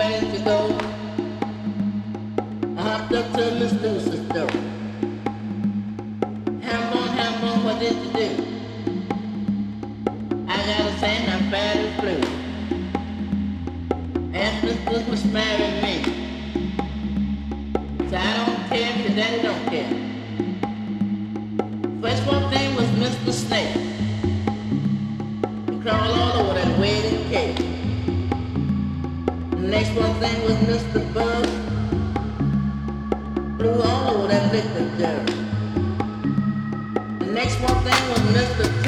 ways to go. I hopped up to Miss Lucy's door. Ham on, ham on, what did you do? I gotta say, I'm very blue. And Miss Lucy was marrying me. thing Mr. All over that liquor jar. The next one thing was Mr.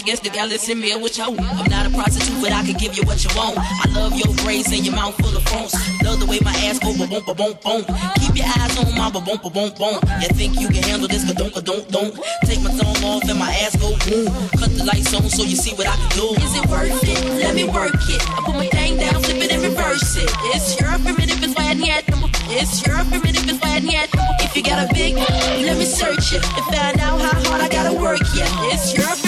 to got listen me what you. I'm not a prostitute, but I can give you what you want. I love your braids and your mouth full of phones. Love the way my ass go ba boom ba boom boom. Keep your eyes on my ba boom ba boom boom. You think you can handle this? Ka don't don't don't. Take my thumb off and my ass go boom. Cut the lights on so you see what I can do. Is it worth it? Let me work it. I put my thing down, flip it and reverse it. It's your primitive, it's why I need It's your primitive, it's why I need If you got a big, let me search it to find out how hard I gotta work. Yeah, it's your